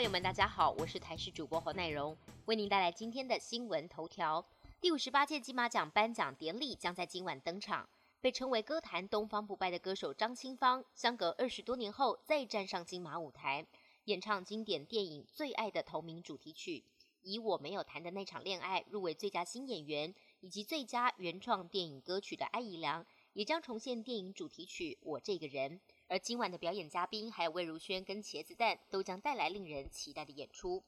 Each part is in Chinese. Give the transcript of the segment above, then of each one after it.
朋友们，大家好，我是台视主播侯乃荣，为您带来今天的新闻头条。第五十八届金马奖颁奖典礼将在今晚登场。被称为歌坛东方不败的歌手张清芳，相隔二十多年后再站上金马舞台，演唱经典电影《最爱》的同名主题曲，以我没有谈的那场恋爱入围最佳新演员以及最佳原创电影歌曲的艾怡良，也将重现电影主题曲《我这个人》。而今晚的表演嘉宾还有魏如萱跟茄子蛋，都将带来令人期待的演出。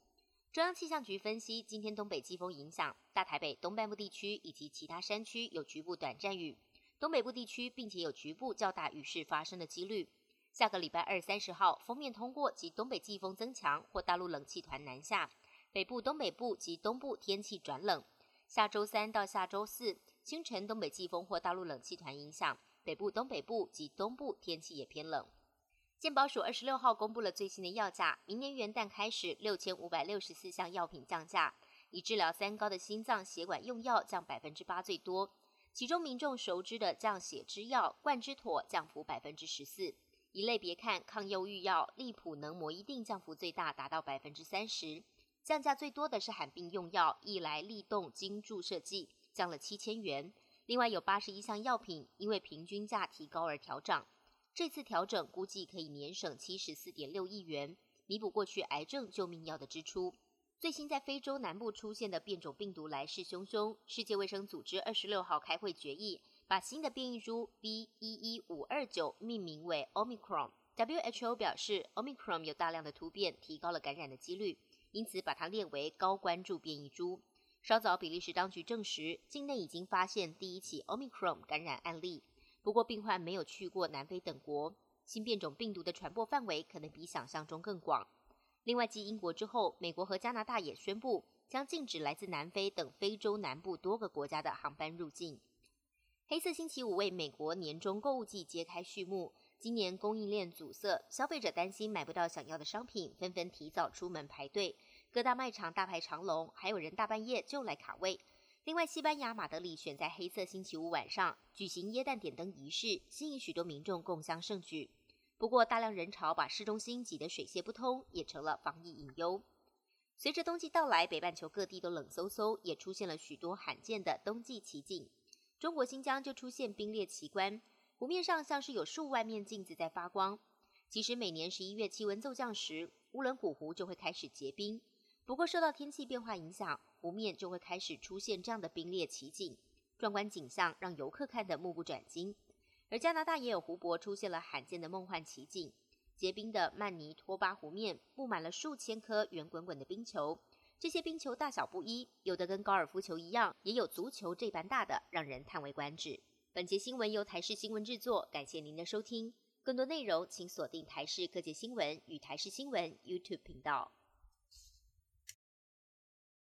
中央气象局分析，今天东北季风影响大台北东半部地区以及其他山区有局部短暂雨，东北部地区并且有局部较大雨势发生的几率。下个礼拜二三十号，封面通过及东北季风增强或大陆冷气团南下，北部、东北部及东部天气转冷。下周三到下周四，清晨东北季风或大陆冷气团影响。北部、东北部及东部天气也偏冷。健保署二十六号公布了最新的药价，明年元旦开始，六千五百六十四项药品降价，以治疗三高的心脏血管用药降百分之八最多，其中民众熟知的降血脂药冠之妥降幅百分之十四。一类别看，抗忧郁药利普能摩一定降幅最大，达到百分之三十。降价最多的是罕病用药益来利动经注射剂，降了七千元。另外有八十一项药品因为平均价提高而调涨，这次调整估计可以年省七十四点六亿元，弥补过去癌症救命药的支出。最新在非洲南部出现的变种病毒来势汹汹，世界卫生组织二十六号开会决议，把新的变异株 B 一一五二九命名为 Omicron。WHO 表示，Omicron 有大量的突变，提高了感染的几率，因此把它列为高关注变异株。稍早，比利时当局证实，境内已经发现第一起 Omicron 感染案例。不过，病患没有去过南非等国。新变种病毒的传播范围可能比想象中更广。另外，继英国之后，美国和加拿大也宣布将禁止来自南非等非洲南部多个国家的航班入境。黑色星期五为美国年终购物季揭开序幕。今年供应链阻塞，消费者担心买不到想要的商品，纷纷提早出门排队。各大卖场大排长龙，还有人大半夜就来卡位。另外，西班牙马德里选在黑色星期五晚上举行耶诞点灯仪式，吸引许多民众共襄盛举。不过，大量人潮把市中心挤得水泄不通，也成了防疫隐忧。随着冬季到来，北半球各地都冷飕飕，也出现了许多罕见的冬季奇景。中国新疆就出现冰裂奇观，湖面上像是有数万面镜子在发光。其实，每年十一月气温骤降时，乌伦古湖就会开始结冰。不过，受到天气变化影响，湖面就会开始出现这样的冰裂奇景，壮观景象让游客看得目不转睛。而加拿大也有湖泊出现了罕见的梦幻奇景，结冰的曼尼托巴湖面布满了数千颗圆滚滚的冰球，这些冰球大小不一，有的跟高尔夫球一样，也有足球这般大的，让人叹为观止。本节新闻由台视新闻制作，感谢您的收听。更多内容请锁定台视各界新闻与台视新闻 YouTube 频道。